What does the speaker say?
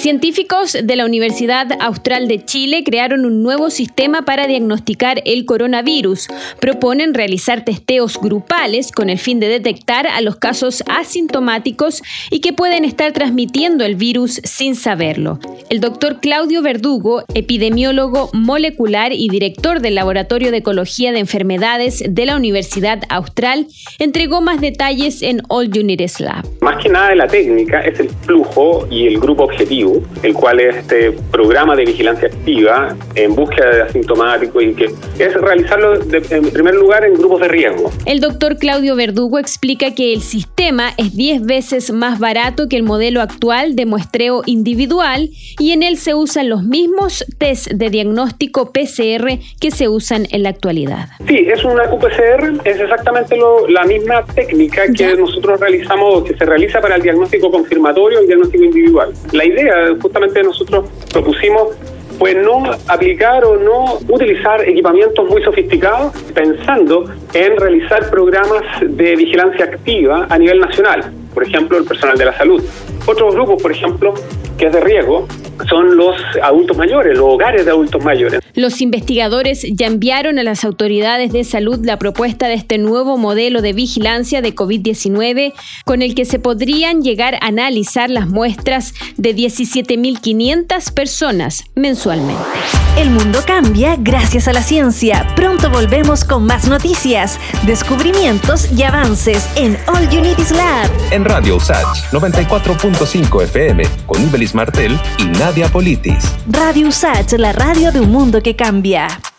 Científicos de la Universidad Austral de Chile crearon un nuevo sistema para diagnosticar el coronavirus. Proponen realizar testeos grupales con el fin de detectar a los casos asintomáticos y que pueden estar transmitiendo el virus sin saberlo. El doctor Claudio Verdugo, epidemiólogo molecular y director del Laboratorio de Ecología de Enfermedades de la Universidad Austral, entregó más detalles en All Unities Lab. Más que nada de la técnica es el flujo y el grupo objetivo el cual es este programa de vigilancia activa en búsqueda de asintomáticos y que es realizarlo en primer lugar en grupos de riesgo. El doctor Claudio Verdugo explica que el sistema es 10 veces más barato que el modelo actual de muestreo individual y en él se usan los mismos test de diagnóstico PCR que se usan en la actualidad. Sí, es una QPCR, es exactamente la misma técnica que nosotros realizamos, que se realiza para el diagnóstico confirmatorio y el diagnóstico individual. La idea justamente nosotros propusimos pues no aplicar o no utilizar equipamientos muy sofisticados pensando en realizar programas de vigilancia activa a nivel nacional, por ejemplo el personal de la salud. Otros grupos, por ejemplo, que es de riesgo, son los adultos mayores, los hogares de adultos mayores. Los investigadores ya enviaron a las autoridades de salud la propuesta de este nuevo modelo de vigilancia de COVID-19 con el que se podrían llegar a analizar las muestras de 17.500 personas mensualmente. El mundo cambia gracias a la ciencia. Pronto volvemos con más noticias, descubrimientos y avances en All Unities Lab. En Radio USACH 94.5 FM con Ibelis Martel y Nadia Politis. Radio USACH, la radio de un mundo que cambia.